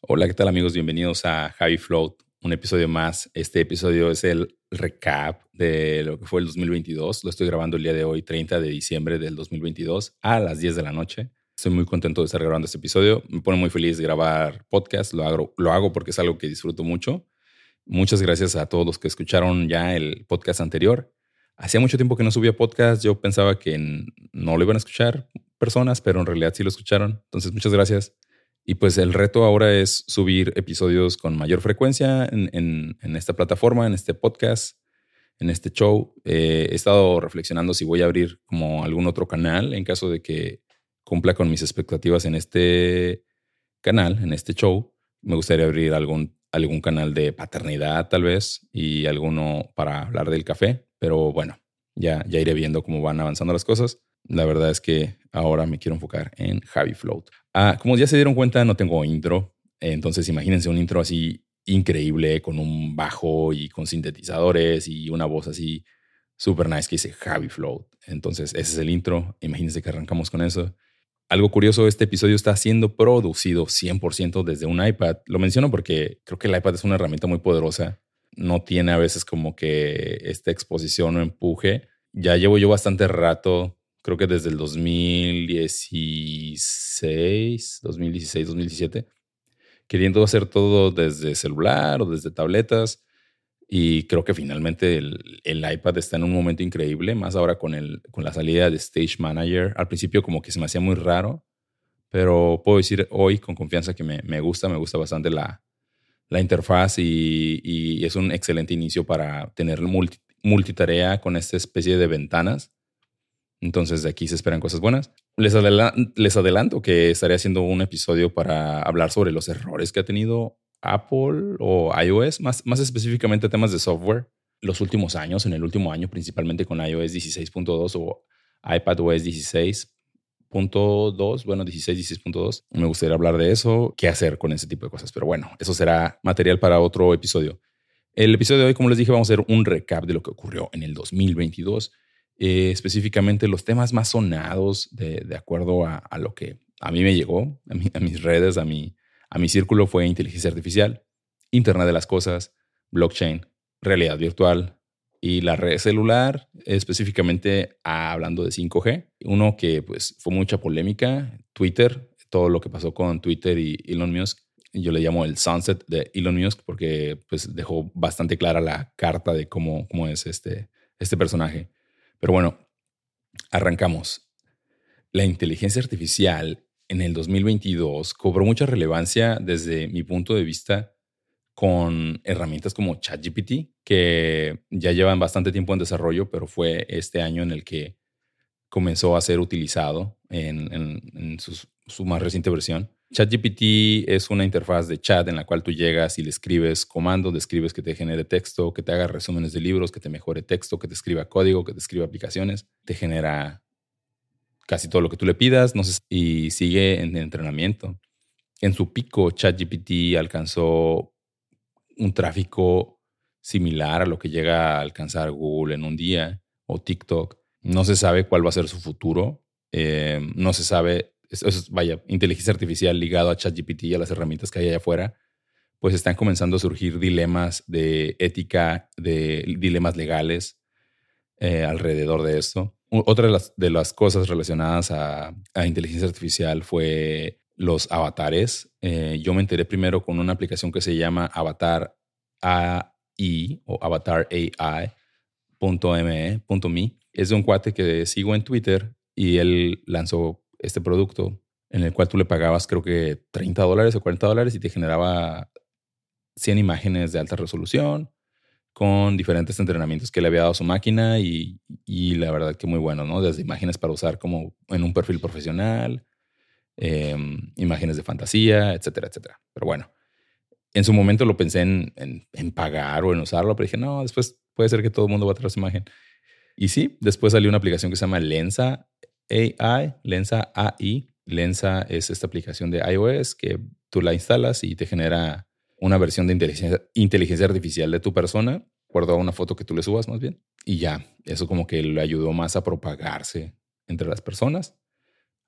Hola, ¿qué tal amigos? Bienvenidos a Javi Float, un episodio más. Este episodio es el recap de lo que fue el 2022. Lo estoy grabando el día de hoy, 30 de diciembre del 2022, a las 10 de la noche. Estoy muy contento de estar grabando este episodio. Me pone muy feliz grabar podcast. Lo hago, lo hago porque es algo que disfruto mucho. Muchas gracias a todos los que escucharon ya el podcast anterior. Hacía mucho tiempo que no subía podcast. Yo pensaba que no lo iban a escuchar personas, pero en realidad sí lo escucharon. Entonces, muchas gracias. Y pues el reto ahora es subir episodios con mayor frecuencia en, esta plataforma, en este podcast, en este show. Eh, he estado reflexionando si voy a abrir como algún otro canal en caso de que cumpla con mis expectativas en este canal, en este show. Me gustaría abrir algún, algún canal de paternidad tal vez y alguno para hablar del café. Pero bueno, ya, ya iré viendo cómo van avanzando las cosas. La verdad es que ahora me quiero enfocar en Javi Float. Ah, como ya se dieron cuenta, no tengo intro. Entonces imagínense un intro así increíble con un bajo y con sintetizadores y una voz así super nice que dice Javi Float. Entonces ese es el intro. Imagínense que arrancamos con eso. Algo curioso, este episodio está siendo producido 100% desde un iPad. Lo menciono porque creo que el iPad es una herramienta muy poderosa. No tiene a veces como que esta exposición o empuje. Ya llevo yo bastante rato creo que desde el 2016, 2016, 2017, queriendo hacer todo desde celular o desde tabletas. Y creo que finalmente el, iPad está en un momento increíble, más ahora con, el, con la salida de Stage Manager. Al principio como que se me hacía muy raro, pero puedo decir hoy con confianza que me, me gusta, me gusta bastante la, la interfaz y, y, es un excelente inicio para tener multitarea con esta especie de ventanas entonces de aquí se esperan cosas buenas. Les, les adelanto que estaré haciendo un episodio para hablar sobre los errores que ha tenido Apple o iOS, más, más específicamente temas de software, los últimos años, en el último año principalmente con iOS 16.2 o iPadOS 16.2, bueno, 16, 16.2. Me gustaría hablar de eso, qué hacer con ese tipo de cosas, pero bueno, eso será material para otro episodio. El episodio de hoy, como les dije, vamos a hacer un recap de lo que ocurrió en el 2022 eh, específicamente los temas más sonados de, acuerdo a, lo que a mí me llegó, a, mis redes, a mi, a mi círculo fue inteligencia artificial, Internet de las Cosas, blockchain, realidad virtual y la red celular, específicamente hablando de 5G. Uno que pues fue mucha polémica, Twitter, todo lo que pasó con Twitter y Elon Musk. Yo le llamo el sunset de Elon Musk porque pues dejó bastante clara la carta de cómo, cómo es este, este personaje. Pero bueno, arrancamos. La inteligencia artificial en el 2022 cobró mucha relevancia desde mi punto de vista con herramientas como ChatGPT, que ya llevan bastante tiempo en desarrollo, pero fue este año en el que comenzó a ser utilizado en, su más reciente versión. ChatGPT es una interfaz de chat en la cual tú llegas y le escribes comandos, le escribes que te genere texto, que te haga resúmenes de libros, que te mejore texto, que te escriba código, que te escriba aplicaciones, te genera casi todo lo que tú le pidas, y sigue en entrenamiento. En su pico, ChatGPT alcanzó un tráfico similar a lo que llega a alcanzar Google en un día o TikTok. No se sabe cuál va a ser su futuro. Eh, no se sabe eso es, vaya, inteligencia artificial ligado a ChatGPT y a las herramientas que hay allá afuera, pues están comenzando a surgir dilemas de ética, de dilemas legales eh, alrededor de esto. Otra de las, de las cosas relacionadas a, a, inteligencia artificial fue los avatares. Eh, yo me enteré primero con una aplicación que se llama Avatar AI o Avatar AI.me. Es de un cuate que sigo en Twitter y él lanzó este producto en el cual tú le pagabas creo que 30 dólares o 40 dólares y te generaba 100 imágenes de alta resolución con diferentes entrenamientos que le había dado su máquina y, la verdad que muy bueno, ¿no? Desde imágenes para usar como en un perfil profesional, em, imágenes de fantasía, etcétera, etcétera. Pero bueno, en su momento lo pensé en, en, pagar o en usarlo, pero dije, no, después puede ser que todo el mundo va a traer su imagen. Y sí, después salió una aplicación que se llama Lensa AI, Lensa AI. Lensa es esta aplicación de iOS que tú la instalas y te genera una versión de inteligencia, inteligencia artificial de tu persona, acuerdo a una foto que tú le subas más bien. Y ya, eso como que le ayudó más a propagarse entre las personas.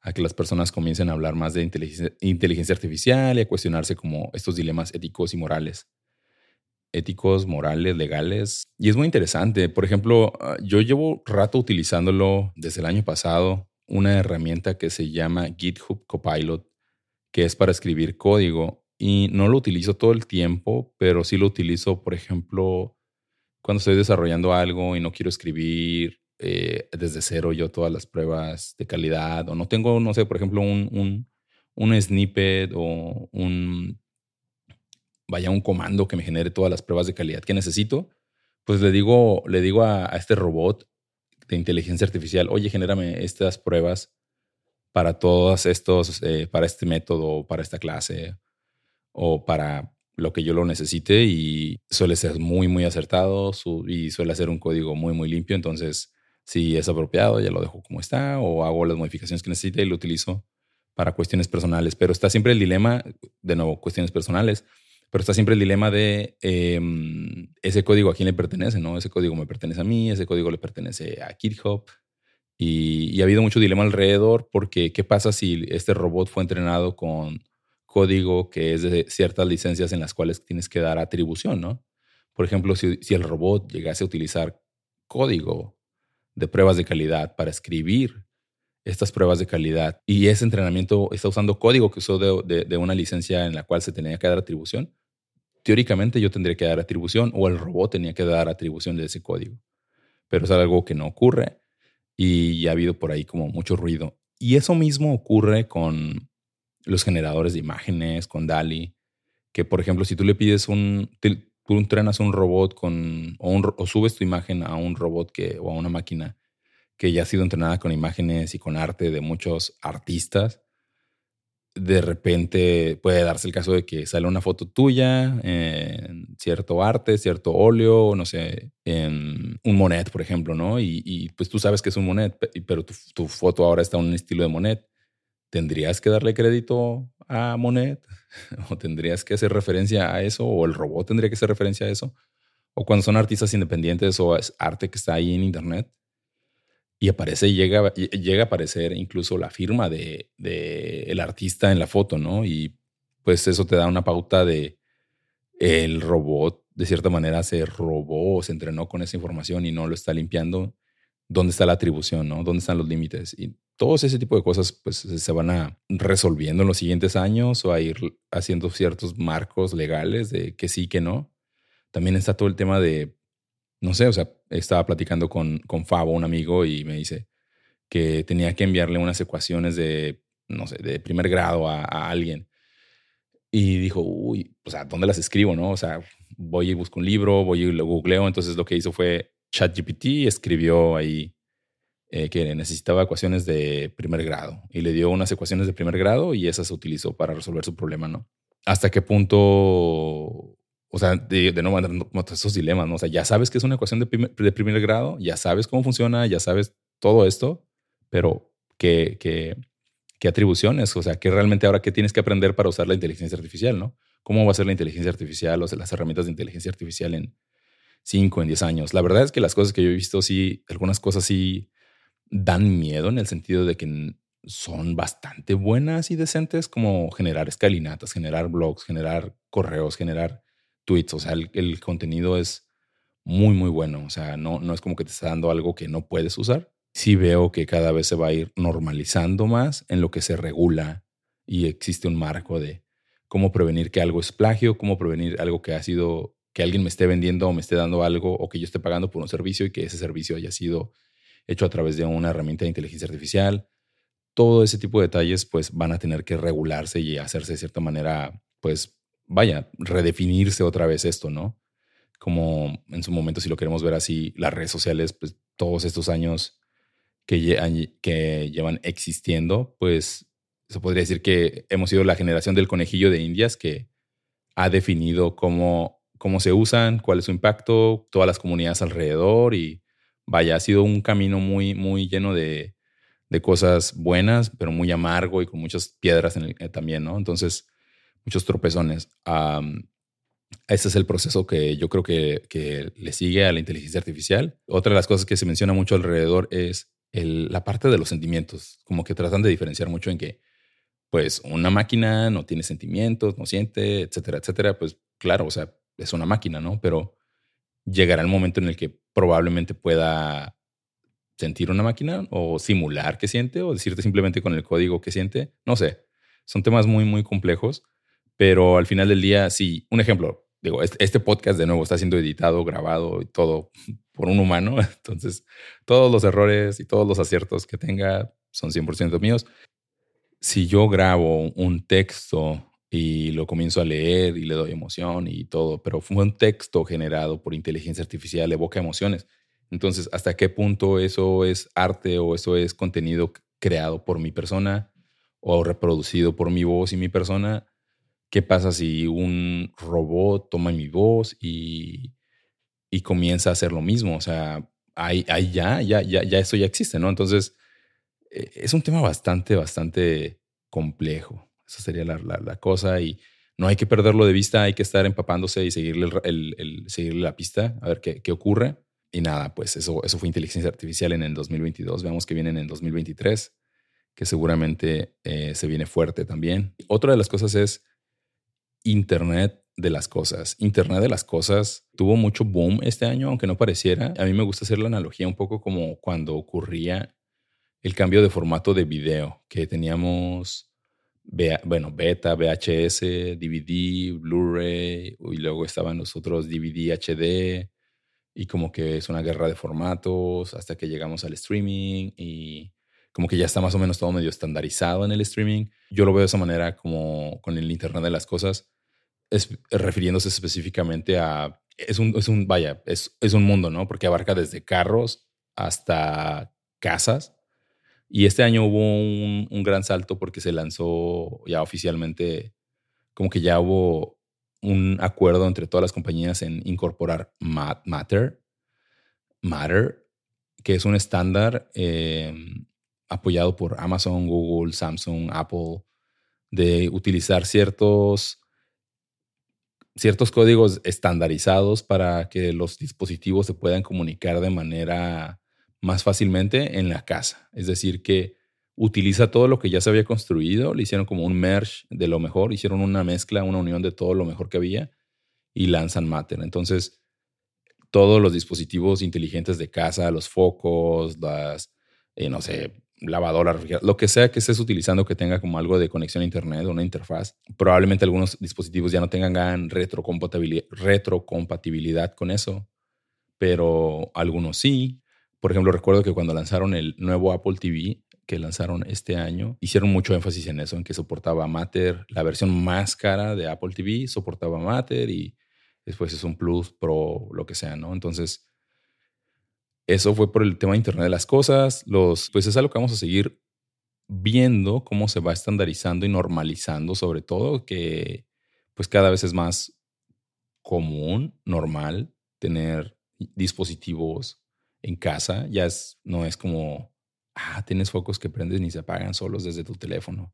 a que las personas comiencen a hablar más de inteligencia, artificial y a cuestionarse como estos dilemas éticos y morales. Éticos, morales, legales. Y es muy interesante. Por ejemplo, ah, yo llevo rato utilizándolo desde el año pasado, una herramienta que se llama GitHub Copilot, que es para escribir código. Y no lo utilizo todo el tiempo, pero sí lo utilizo, por ejemplo, cuando estoy desarrollando algo y no quiero escribir eh, desde cero yo todas las pruebas de calidad o no tengo, no sé, por ejemplo, un, un, snippet o un, vaya, un comando que me genere todas las pruebas de calidad que necesito, pues le digo, le digo a, este robot de inteligencia artificial, oye, genérame estas pruebas para todos estos, eh, para este método, para esta clase o para lo que yo lo necesite y suele ser muy, muy acertado y suele hacer un código muy, muy limpio. Entonces, si es apropiado, ya lo dejo como está o hago las modificaciones que necesite y lo utilizo para cuestiones personales. Pero está siempre el dilema, de nuevo, cuestiones personales, pero está siempre el dilema de em, ese código a quién le pertenece, ¿no? Ese código me pertenece a mí, ese código le pertenece a GitHub. Y, y ha habido mucho dilema alrededor porque ¿qué pasa si este robot fue entrenado con código que es de ciertas licencias en las cuales tienes que dar atribución, ¿no? Por ejemplo, si, si el robot llegase a utilizar código de pruebas de calidad para escribir estas pruebas de calidad y ese entrenamiento está usando código que usó de, una licencia en la cual se tenía que dar atribución, teóricamente yo tendría que dar atribución o el robot tenía que dar atribución de ese código. Pero es algo que no ocurre y ha habido por ahí como mucho ruido. Y eso mismo ocurre con los generadores de imágenes, con DALI, que por ejemplo si tú le pides un, tú entrenas un robot con, o, subes tu imagen a un robot que, o a una máquina que ya ha sido entrenada con imágenes y con arte de muchos artistas, de repente puede darse el caso de que sale una foto tuya en cierto arte, cierto óleo, no sé, en un Monet, por ejemplo, ¿no? Y, pues tú sabes que es un Monet, pero tu, tu, foto ahora está en un estilo de Monet. ¿Tendrías que darle crédito a Monet? ¿O tendrías que hacer referencia a eso? ¿O el robot tendría que hacer referencia a eso? ¿O cuando son artistas independientes o es arte que está ahí en Internet? Y aparece, llega, llega a aparecer incluso la firma de, de el artista en la foto, ¿no? Y pues eso te da una pauta de el robot de cierta manera se robó o se entrenó con esa información y no lo está limpiando. ¿Dónde está la atribución, no? ¿Dónde están los límites? Y todos ese tipo de cosas pues se van a resolviendo en los siguientes años o a ir haciendo ciertos marcos legales de que sí, que no. También está todo el tema de, no sé, o sea, estaba platicando con, con Fabo, un amigo, y me dice que tenía que enviarle unas ecuaciones de, no sé, de primer grado a, alguien. Y dijo, uy, o sea, ¿dónde las escribo, no? O sea, voy y busco un libro, voy y lo googleo. Entonces lo que hizo fue ChatGPT, escribió ahí eh, que necesitaba ecuaciones de primer grado y le dio unas ecuaciones de primer grado y esas se utilizó para resolver su problema, ¿no? ¿Hasta qué punto, o sea, de, de no esos dilemas, ¿no? O sea, ya sabes que es una ecuación de primer, de primer grado, ya sabes cómo funciona, ya sabes todo esto, pero ¿qué, qué, qué atribuciones? O sea, ¿qué realmente ahora qué tienes que aprender para usar la inteligencia artificial, ¿no? ¿Cómo va a ser la inteligencia artificial o sea, las herramientas de inteligencia artificial en 5, en 10 años? La verdad es que las cosas que yo he visto, sí, algunas cosas sí dan miedo en el sentido de que son bastante buenas y decentes, como generar escalinatas, generar blogs, generar correos, generar tweets. O sea, el, contenido es muy, muy bueno. O sea, no, no es como que te está dando algo que no puedes usar. Sí veo que cada vez se va a ir normalizando más en lo que se regula y existe un marco de cómo prevenir que algo es plagio, cómo prevenir algo que ha sido, que alguien me esté vendiendo o me esté dando algo o que yo esté pagando por un servicio y que ese servicio haya sido hecho a través de una herramienta de inteligencia artificial. Todo ese tipo de detalles pues van a tener que regularse y hacerse de cierta manera, pues vaya, redefinirse otra vez esto, ¿no? Como en su momento, si lo queremos ver así, las redes sociales, pues todos estos años que, llevan existiendo, pues se podría decir que hemos sido la generación del conejillo de Indias que ha definido cómo, cómo se usan, cuál es su impacto, todas las comunidades alrededor y vaya, ha sido un camino muy, muy lleno de, cosas buenas, pero muy amargo y con muchas piedras en eh, también, ¿no? Entonces, muchos tropezones. este es el proceso que yo creo que, que, le sigue a la inteligencia artificial. Otra de las cosas que se menciona mucho alrededor es la parte de los sentimientos, como que tratan de diferenciar mucho en que, pues, una máquina no tiene sentimientos, no siente, etcétera, etcétera. Pues, claro, o sea, es una máquina, ¿no? Pero llegará el momento en el que probablemente pueda sentir una máquina o simular que siente o decirte simplemente con el código que siente. No sé, son temas muy, muy complejos, pero al final del día, sí, un ejemplo, digo, este podcast de nuevo está siendo editado, grabado y todo por un humano, entonces todos los errores y todos los aciertos que tenga son 100% míos. Si yo grabo un texto y lo comienzo a leer y le doy emoción y todo, pero fue un texto generado por inteligencia artificial, evoca emociones. Entonces, ¿hasta qué punto eso es arte o eso es contenido creado por mi persona o reproducido por mi voz y mi persona? ¿Qué pasa si un robot toma mi voz y, y comienza a hacer lo mismo? O sea, ahí, ahí ya, ya, ya, ya eso ya existe, ¿no? Entonces, eh, es un tema bastante, bastante complejo. Esa sería la, la, cosa y no hay que perderlo de vista, hay que estar empapándose y seguirle, el, el, seguirle la pista, a ver qué, qué ocurre. Y nada, pues eso, eso fue inteligencia artificial en el 2022. Veamos que viene en el 2023, que seguramente eh, se viene fuerte también. Otra de las cosas es Internet de las cosas. Internet de las cosas tuvo mucho boom este año, aunque no pareciera. A mí me gusta hacer la analogía un poco como cuando ocurría el cambio de formato de video, que teníamos, bueno, beta, VHS, DVD, Blu-ray, y luego estaban los otros DVD HD, y como que es una guerra de formatos hasta que llegamos al streaming y como que ya está más o menos todo medio estandarizado en el streaming. Yo lo veo de esa manera como con el Internet de las Cosas, es, refiriéndose específicamente a, es un, es un vaya, es, es un mundo, ¿no? Porque abarca desde carros hasta casas. Y este año hubo un, un gran salto porque se lanzó ya oficialmente, como que ya hubo un acuerdo entre todas las compañías en incorporar Matter, Matter, que es un estándar em, apoyado por Amazon, Google, Samsung, Apple, de utilizar ciertos, ciertos códigos estandarizados para que los dispositivos se puedan comunicar de manera más fácilmente en la casa. Es decir, que utiliza todo lo que ya se había construido, le hicieron como un merge de lo mejor, hicieron una mezcla, una unión de todo lo mejor que había y lanzan Matter. Entonces, todos los dispositivos inteligentes de casa, los focos, las, eh, no sé, lavadora, lo que sea que estés utilizando que tenga como algo de conexión a internet, una interfaz. Probablemente algunos dispositivos ya no tengan retrocompatibilidad, retrocompatibilidad con eso, pero algunos sí. Por ejemplo, recuerdo que cuando lanzaron el nuevo Apple TV, que lanzaron este año, hicieron mucho énfasis en eso, en que soportaba Matter, la versión más cara de Apple TV soportaba Matter y después es un Plus Pro, lo que sea, ¿no? Entonces, eso fue por el tema de Internet de las Cosas. Los, pues es algo que vamos a seguir viendo cómo se va estandarizando y normalizando, sobre todo que pues cada vez es más común, normal, tener dispositivos en casa. Ya es, no es como ah, tienes focos que prendes ni se apagan solos desde tu teléfono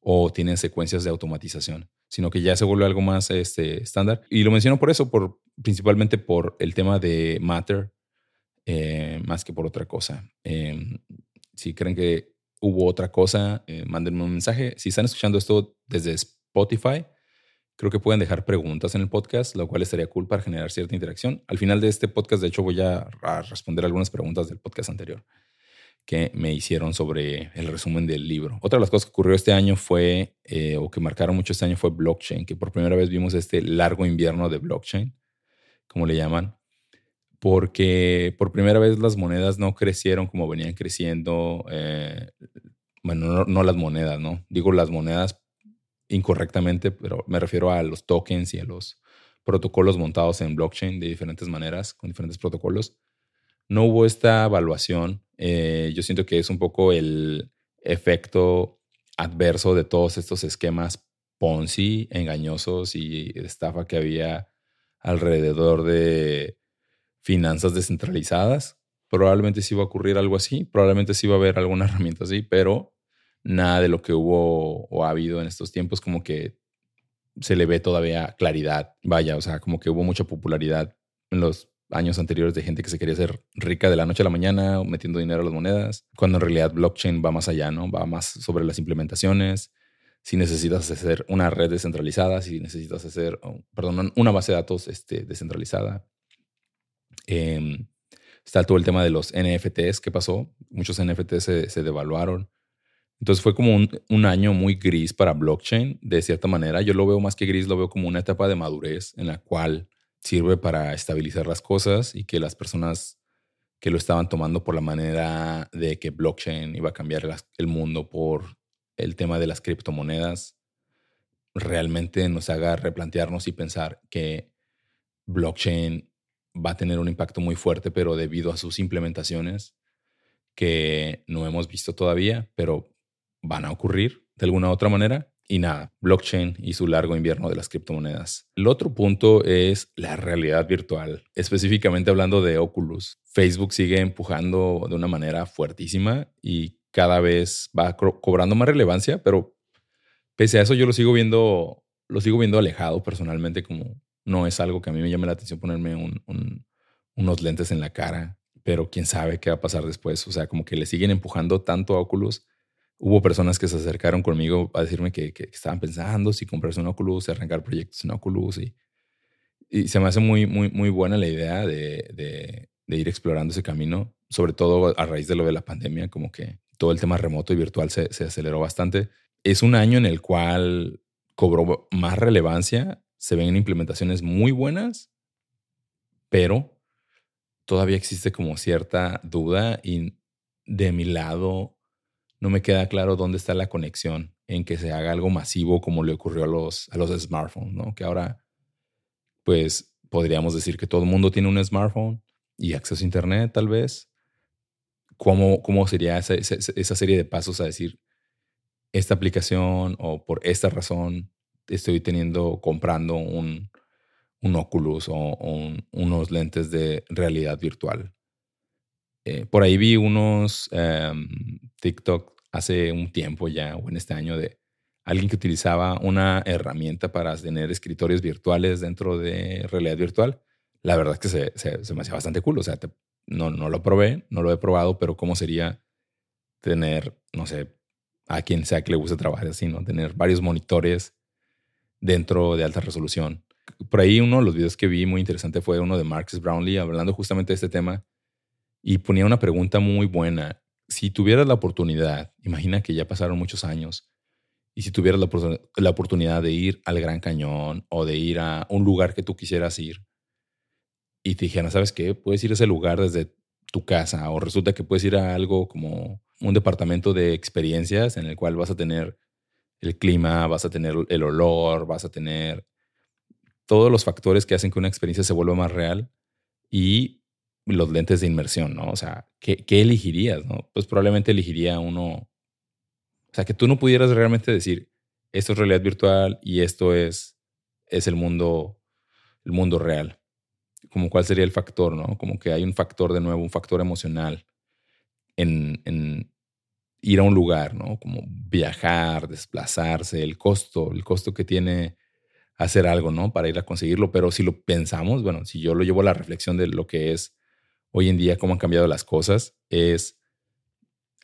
o tienes secuencias de automatización, sino que ya se vuelve algo más este, estándar. Y lo menciono por eso, por, principalmente por el tema de Matter, eh, más que por otra cosa. Em, si creen que hubo otra cosa, eh, mándenme un mensaje. Si están escuchando esto desde Spotify, creo que pueden dejar preguntas en el podcast, lo cual estaría cool para generar cierta interacción. Al final de este podcast, de hecho, voy a responder algunas preguntas del podcast anterior que me hicieron sobre el resumen del libro. Otra de las cosas que ocurrió este año fue, eh, o que marcaron mucho este año, fue blockchain, que por primera vez vimos este largo invierno de blockchain, como le llaman, porque por primera vez las monedas no crecieron como venían creciendo, eh, bueno, no, las monedas, ¿no? Digo las monedas incorrectamente, pero me refiero a los tokens y a los protocolos montados en blockchain de diferentes maneras, con diferentes protocolos. No hubo esta evaluación eh, yo siento que es un poco el efecto adverso de todos estos esquemas Ponzi, engañosos y estafa que había alrededor de finanzas descentralizadas. Probablemente sí va a ocurrir algo así, probablemente sí va a haber alguna herramienta así, pero nada de lo que hubo o ha habido en estos tiempos como que se le ve todavía claridad. Vaya, o sea, como que hubo mucha popularidad en los años anteriores de gente que se quería hacer rica de la noche a la mañana metiendo dinero a las monedas, cuando en realidad blockchain va más allá, ¿no? Va más sobre las implementaciones. Si necesitas hacer una red descentralizada, si necesitas hacer, perdón, una base de datos este, descentralizada. Em, está todo el tema de los NFTs que pasó. Muchos NFTs se, devaluaron. Entonces fue como un, año muy gris para blockchain, de cierta manera. Yo lo veo más que gris, lo veo como una etapa de madurez en la cual sirve para estabilizar las cosas y que las personas que lo estaban tomando por la manera de que blockchain iba a cambiar el mundo por el tema de las criptomonedas, realmente nos haga replantearnos y pensar que blockchain va a tener un impacto muy fuerte, pero debido a sus implementaciones que no hemos visto todavía, pero van a ocurrir de alguna otra manera y nada, blockchain y su largo invierno de las criptomonedas. El otro punto es la realidad virtual, específicamente hablando de Oculus. Facebook sigue empujando de una manera fuertísima y cada vez va cobrando más relevancia, pero pese a eso yo lo sigo viendo, lo sigo viendo alejado personalmente, como no es algo que a mí me llame la atención ponerme unos lentes en la cara, pero quién sabe qué va a pasar después. O sea, como que le siguen empujando tanto a Oculus hubo personas que se acercaron conmigo a decirme que, estaban pensando si comprarse un Oculus, arrancar proyectos en Oculus y, se me hace muy, muy, muy buena la idea de, ir explorando ese camino, sobre todo a raíz de lo de la pandemia, como que todo el tema remoto y virtual se aceleró bastante. Es un año en el cual cobró más relevancia, se ven implementaciones muy buenas, pero todavía existe como cierta duda y de mi lado no me queda claro dónde está la conexión en que se haga algo masivo como le ocurrió a los, a los smartphones, ¿no? Que ahora, pues, podríamos decir que todo el mundo tiene un smartphone y acceso a Internet, tal vez. ¿Cómo, cómo sería esa, esa, serie de pasos a decir, esta aplicación o por esta razón estoy teniendo, comprando un, un Oculus o, unos lentes de realidad virtual? Eh, por ahí vi unos em, TikTok hace un tiempo ya, o en este año, de alguien que utilizaba una herramienta para tener escritorios virtuales dentro de realidad virtual. La verdad es que se, se, me hacía bastante cool. O sea, no, no lo probé, no lo he probado, pero ¿cómo sería tener, no sé, a quien sea que le guste trabajar así, ¿no? Tener varios monitores dentro de alta resolución. Por ahí uno de los videos que vi muy interesante fue uno de Marcus Brownlee hablando justamente de este tema y ponía una pregunta muy buena si tuvieras la oportunidad, imagina que ya pasaron muchos años, y si tuvieras la, oportunidad de ir al Gran Cañón o de ir a un lugar que tú quisieras ir, y te dijeran, ¿sabes qué? Puedes ir a ese lugar desde tu casa, o resulta que puedes ir a algo como un departamento de experiencias en el cual vas a tener el clima, vas a tener el olor, vas a tener todos los factores que hacen que una experiencia se vuelva más real y los lentes de inmersión, ¿no? O sea, ¿qué, ¿qué, elegirías, no? Pues probablemente elegiría uno, o sea, que tú no pudieras realmente decir, esto es realidad virtual y esto es, es el mundo, el mundo real. Como cuál sería el factor, ¿no? Como que hay un factor de nuevo, un factor emocional en, en ir a un lugar, ¿no? Como viajar, desplazarse, el costo, el costo que tiene hacer algo, ¿no? Para ir a conseguirlo. Pero si lo pensamos, bueno, si yo lo llevo a la reflexión de lo que es hoy en día cómo han cambiado las cosas es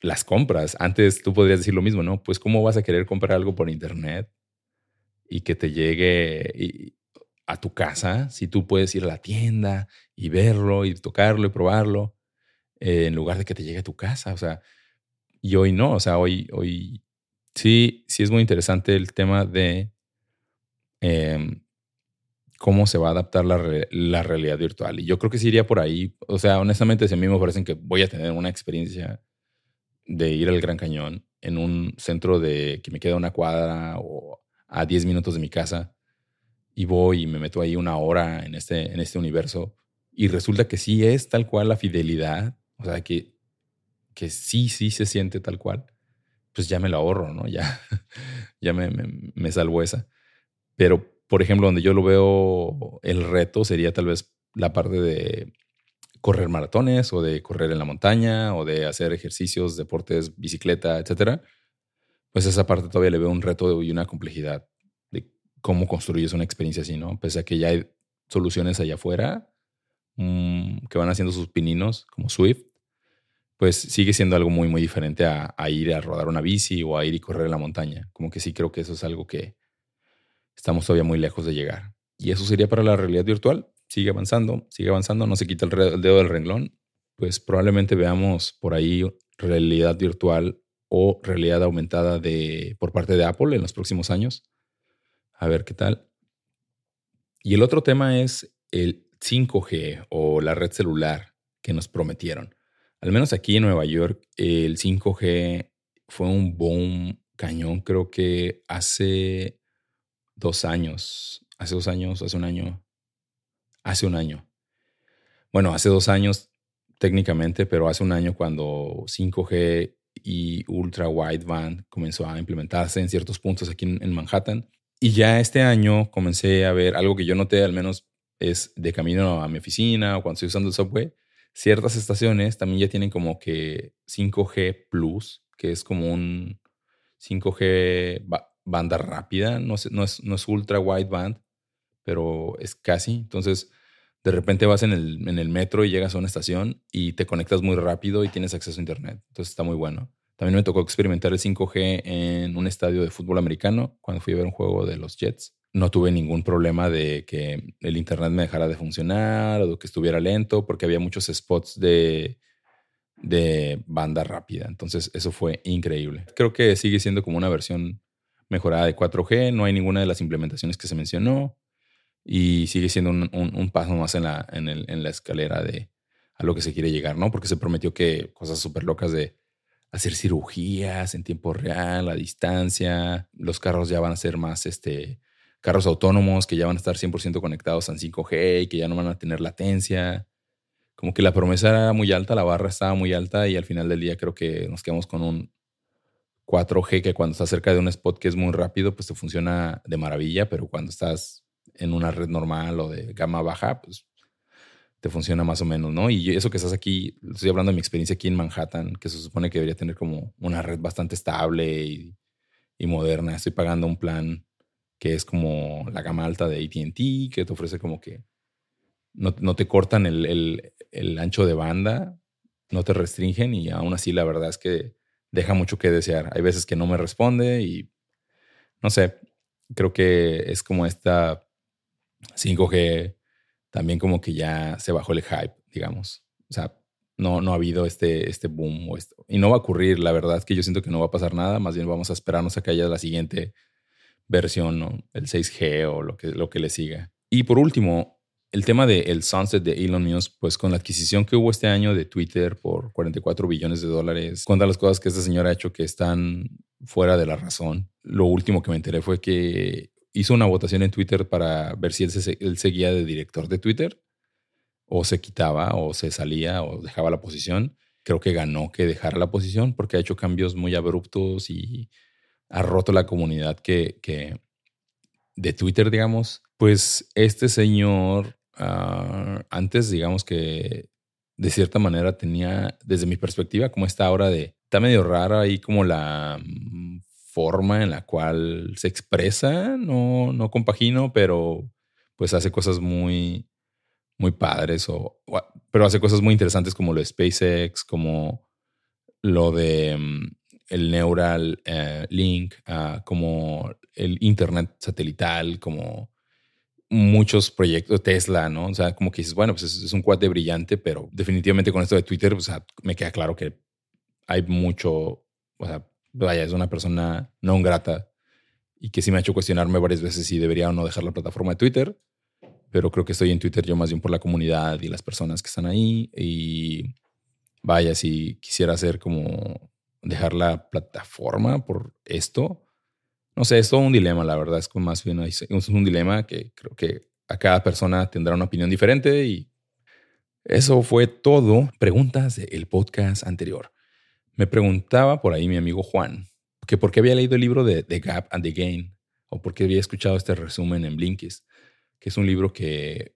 las compras. Antes tú podrías decir lo mismo, ¿no? Pues cómo vas a querer comprar algo por internet y que te llegue a tu casa si tú puedes ir a la tienda y verlo y tocarlo y probarlo eh, en lugar de que te llegue a tu casa. O sea, y hoy no, o sea, hoy, hoy sí, sí es muy interesante el tema de em, cómo se va a adaptar la, la, realidad virtual. Y yo creo que sí iría por ahí. O sea, honestamente, a mí me parecen que voy a tener una experiencia de ir al Gran Cañón en un centro de que me queda una cuadra o a 10 minutos de mi casa y voy y me meto ahí una hora en este, en este universo y resulta que sí es tal cual la fidelidad, o sea, que, que sí, sí se siente tal cual, pues ya me lo ahorro, ¿no? Ya, ya me, me, salvo esa. Pero por ejemplo, donde yo lo veo el reto sería tal vez la parte de correr maratones o de correr en la montaña o de hacer ejercicios, deportes, bicicleta, etcétera. Pues esa parte todavía le veo un reto y una complejidad de cómo construyes una experiencia así, ¿no? Pese a que ya hay soluciones allá afuera, mm, que van haciendo sus pininos, como Swift, pues sigue siendo algo muy, muy diferente a, ir a rodar una bici o a ir y correr en la montaña. Como que sí creo que eso es algo que estamos todavía muy lejos de llegar. Y eso sería para la realidad virtual. Sigue avanzando, sigue avanzando, no se quita el, dedo del renglón. Pues probablemente veamos por ahí realidad virtual o realidad aumentada de, por parte de Apple en los próximos años. A ver qué tal. Y el otro tema es el 5G o la red celular que nos prometieron. Al menos aquí en Nueva York, el 5G fue un boom cañón, creo que hace dos años, hace dos años, hace un año, hace un año. Bueno, hace dos años técnicamente, pero hace un año cuando 5G y ultra wideband comenzó a implementarse en ciertos puntos aquí en, Manhattan. Y ya este año comencé a ver algo que yo noté, al menos es de camino a mi oficina o cuando estoy usando el subway. Ciertas estaciones también ya tienen como que 5G Plus, que es como un 5G banda rápida, no es, no es, no es ultra wideband, pero es casi. Entonces, de repente vas en el, en el metro y llegas a una estación y te conectas muy rápido y tienes acceso a internet. Entonces está muy bueno. También me tocó experimentar el 5G en un estadio de fútbol americano cuando fui a ver un juego de los Jets. No tuve ningún problema de que el internet me dejara de funcionar o que estuviera lento porque había muchos spots de, de banda rápida. Entonces eso fue increíble. Creo que sigue siendo como una versión mejorada de 4G. No hay ninguna de las implementaciones que se mencionó y sigue siendo un, paso más en la, en, el, en la escalera de a lo que se quiere llegar, ¿no? Porque se prometió que cosas súper locas de hacer cirugías en tiempo real, a distancia, los carros ya van a ser más, este, carros autónomos que ya van a estar 100% conectados al 5G y que ya no van a tener latencia. Como que la promesa era muy alta, la barra estaba muy alta y al final del día creo que nos quedamos con un 4G que cuando estás cerca de un spot que es muy rápido, pues te funciona de maravilla, pero cuando estás en una red normal o de gama baja, pues te funciona más o menos, ¿no? Y eso que estás aquí, estoy hablando de mi experiencia aquí en Manhattan, que se supone que debería tener como una red bastante estable y, moderna. Estoy pagando un plan que es como la gama alta de ATT, que te ofrece como que no, te cortan el, el, ancho de banda, no te restringen y aún así la verdad es que deja mucho que desear. Hay veces que no me responde y no sé, creo que es como esta 5G también como que ya se bajó el hype, digamos. O sea, no, no ha habido este, este boom o esto. Y no va a ocurrir, la verdad es que yo siento que no va a pasar nada, más bien vamos a esperarnos a que haya la siguiente versión, ¿no? el 6G o lo que, lo que le siga. Y por último, el tema del el sunset de Elon Musk, pues con la adquisición que hubo este año de Twitter por 44 billones de dólares, cuenta las cosas que este señor ha hecho que están fuera de la razón. Lo último que me enteré fue que hizo una votación en Twitter para ver si él, seguía de director de Twitter o se quitaba o se salía o dejaba la posición. Creo que ganó que dejara la posición porque ha hecho cambios muy abruptos y ha roto la comunidad que, que de Twitter, digamos. Pues este señor, ah, antes, digamos que de cierta manera tenía, desde mi perspectiva, como esta hora de, está medio rara ahí como la mm, forma en la cual se expresa, no, no compagino, pero pues hace cosas muy, muy padres, o, pero hace cosas muy interesantes como lo de SpaceX, como lo de mm, el Neural eh, Link, ah, como el Internet satelital, como muchos proyectos, Tesla, ¿no? O sea, como que dices, bueno, pues es, un cuate brillante, pero definitivamente con esto de Twitter, o sea, me queda claro que hay mucho, o sea, vaya, es una persona no grata y que sí me ha hecho cuestionarme varias veces si debería o no dejar la plataforma de Twitter, pero creo que estoy en Twitter yo más bien por la comunidad y las personas que están ahí y vaya, si quisiera hacer como dejar la plataforma por esto, no sé, es todo un dilema, la verdad, es como más bien es un dilema que creo que a cada persona tendrá una opinión diferente y eso fue todo. Preguntas del podcast anterior. Me preguntaba por ahí mi amigo Juan que por qué había leído el libro de The Gap and the Gain o por qué había escuchado este resumen en Blinkist, que es un libro que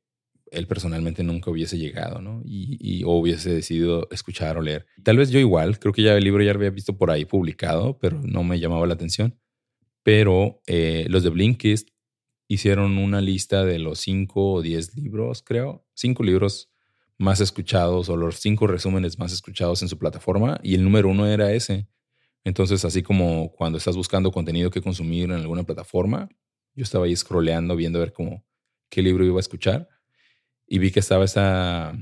él personalmente nunca hubiese llegado, ¿no? Y, o hubiese decidido escuchar o leer. Tal vez yo igual, creo que ya el libro ya lo había visto por ahí publicado, pero no me llamaba la atención. Pero eh, los de Blinkist hicieron una lista de los cinco o diez libros, creo, cinco libros más escuchados o los cinco resúmenes más escuchados en su plataforma y el número uno era ese. Entonces, así como cuando estás buscando contenido que consumir en alguna plataforma, yo estaba ahí scrolleando, viendo a ver cómo, qué libro iba a escuchar y vi que estaba esa,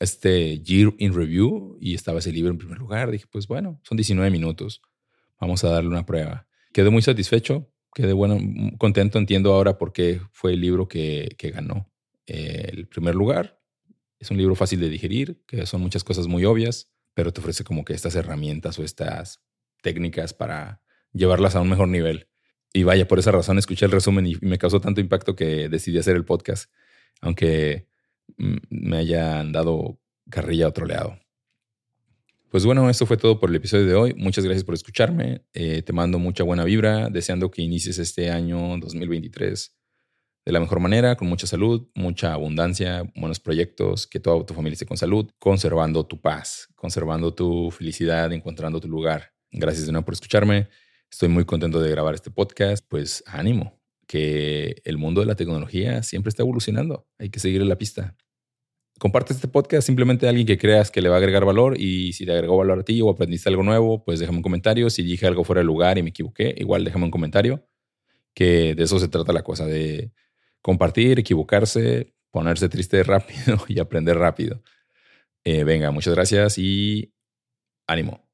este Year in Review y estaba ese libro en primer lugar. Dije, pues bueno, son 19 minutos, vamos a darle una prueba. Quedé muy satisfecho, quedé bueno, contento, entiendo ahora por qué fue el libro que, que ganó el primer lugar. Es un libro fácil de digerir, que son muchas cosas muy obvias, pero te ofrece como que estas herramientas o estas técnicas para llevarlas a un mejor nivel. Y vaya, por esa razón escuché el resumen y me causó tanto impacto que decidí hacer el podcast, aunque mm, me hayan dado carrilla a otro lado. Pues bueno, eso fue todo por el episodio de hoy. Muchas gracias por escucharme. Eh, te mando mucha buena vibra, deseando que inicies este año 2023 de la mejor manera, con mucha salud, mucha abundancia, buenos proyectos, que toda tu familia esté con salud, conservando tu paz, conservando tu felicidad, encontrando tu lugar. Gracias de nuevo por escucharme. Estoy muy contento de grabar este podcast. Pues ánimo, que el mundo de la tecnología siempre está evolucionando. Hay que seguir en la pista. Comparte este podcast simplemente a alguien que creas que le va a agregar valor y si te agregó valor a ti o aprendiste algo nuevo, pues déjame un comentario. Si dije algo fuera de lugar y me equivoqué, igual déjame un comentario. Que de eso se trata la cosa, de compartir, equivocarse, ponerse triste rápido y aprender rápido. Eh, venga, muchas gracias y ánimo.